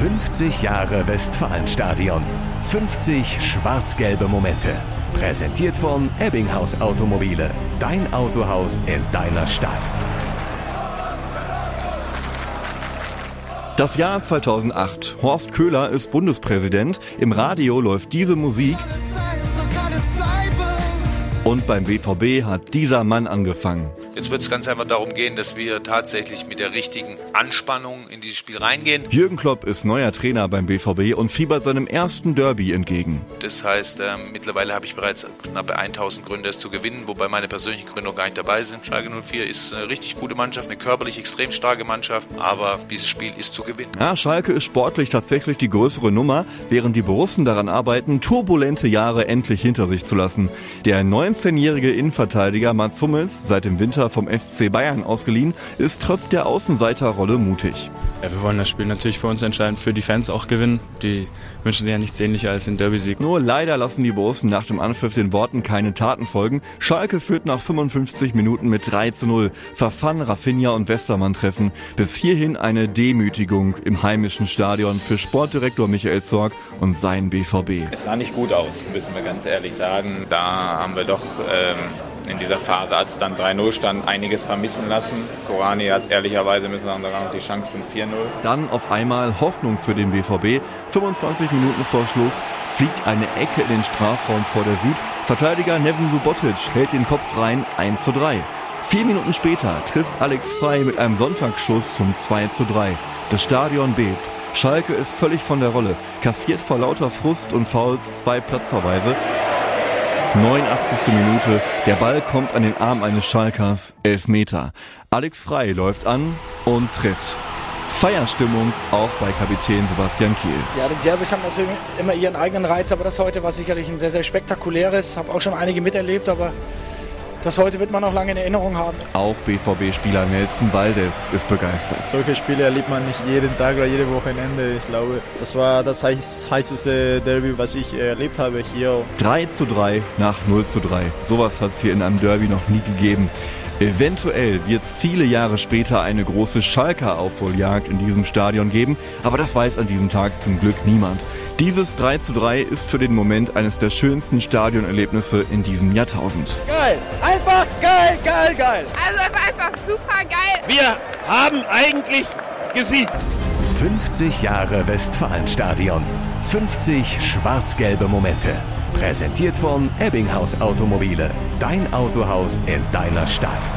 50 Jahre Westfalenstadion. 50 schwarz-gelbe Momente. Präsentiert von Ebbinghaus Automobile. Dein Autohaus in deiner Stadt. Das Jahr 2008. Horst Köhler ist Bundespräsident. Im Radio läuft diese Musik. Und beim BVB hat dieser Mann angefangen. Jetzt wird es ganz einfach darum gehen, dass wir tatsächlich mit der richtigen Anspannung in dieses Spiel reingehen. Jürgen Klopp ist neuer Trainer beim BVB und fiebert seinem ersten Derby entgegen. Das heißt, äh, mittlerweile habe ich bereits knapp 1000 Gründe, es zu gewinnen, wobei meine persönlichen Gründe noch gar nicht dabei sind. Schalke 04 ist eine richtig gute Mannschaft, eine körperlich extrem starke Mannschaft, aber dieses Spiel ist zu gewinnen. Ja, Schalke ist sportlich tatsächlich die größere Nummer, während die Borussen daran arbeiten, turbulente Jahre endlich hinter sich zu lassen. Der 19-jährige Innenverteidiger Mats Hummels, seit dem Winter vom FC Bayern ausgeliehen, ist trotz der Außenseiterrolle mutig. Ja, wir wollen das Spiel natürlich für uns entscheiden, für die Fans auch gewinnen. Die wünschen sich ja nichts ähnlicher als den Derby-Sieg. Nur leider lassen die Borussen nach dem Anpfiff den Worten keine Taten folgen. Schalke führt nach 55 Minuten mit 3 zu 0. Verfan, Rafinha und Westermann treffen. Bis hierhin eine Demütigung im heimischen Stadion für Sportdirektor Michael Zorg und sein BVB. Es sah nicht gut aus, müssen wir ganz ehrlich sagen. Da haben wir doch ähm, in dieser Phase, als dann 3-0 stand, einiges vermissen lassen. Korani hat ehrlicherweise, müssen wir sagen, die Chance zum 4-0. Dann auf einmal Hoffnung für den BVB. 25 Minuten vor Schluss fliegt eine Ecke in den Strafraum vor der Süd. Verteidiger Nevin Subotic hält den Kopf rein 1 zu 3. Vier Minuten später trifft Alex Frei mit einem Sonntagsschuss zum 2 zu 3. Das Stadion bebt. Schalke ist völlig von der Rolle, kassiert vor lauter Frust und Fouls zwei Platzverweise. 89. Minute. Der Ball kommt an den Arm eines Schalkers. Elf Meter. Alex Frei läuft an und trifft. Feierstimmung auch bei Kapitän Sebastian Kiel. Ja, die Derbys haben natürlich immer ihren eigenen Reiz, aber das heute war sicherlich ein sehr, sehr spektakuläres. Habe auch schon einige miterlebt, aber das heute wird man noch lange in Erinnerung haben. Auch BVB-Spieler Nelson Valdez ist begeistert. Solche Spiele erlebt man nicht jeden Tag oder jede Wochenende. Ich glaube, das war das heißeste Derby, was ich erlebt habe hier. 3 zu 3 nach 0 zu 3. Sowas hat es hier in einem Derby noch nie gegeben. Eventuell wird es viele Jahre später eine große Schalker Aufholjagd in diesem Stadion geben, aber das weiß an diesem Tag zum Glück niemand. Dieses 3 zu 3 ist für den Moment eines der schönsten Stadionerlebnisse in diesem Jahrtausend. Geil! Einfach geil, geil, geil! Also es war einfach super geil. Wir haben eigentlich gesiegt. 50 Jahre Westfalenstadion. 50 schwarz-gelbe Momente. Präsentiert von Ebbinghaus Automobile. Dein Autohaus in deiner Stadt.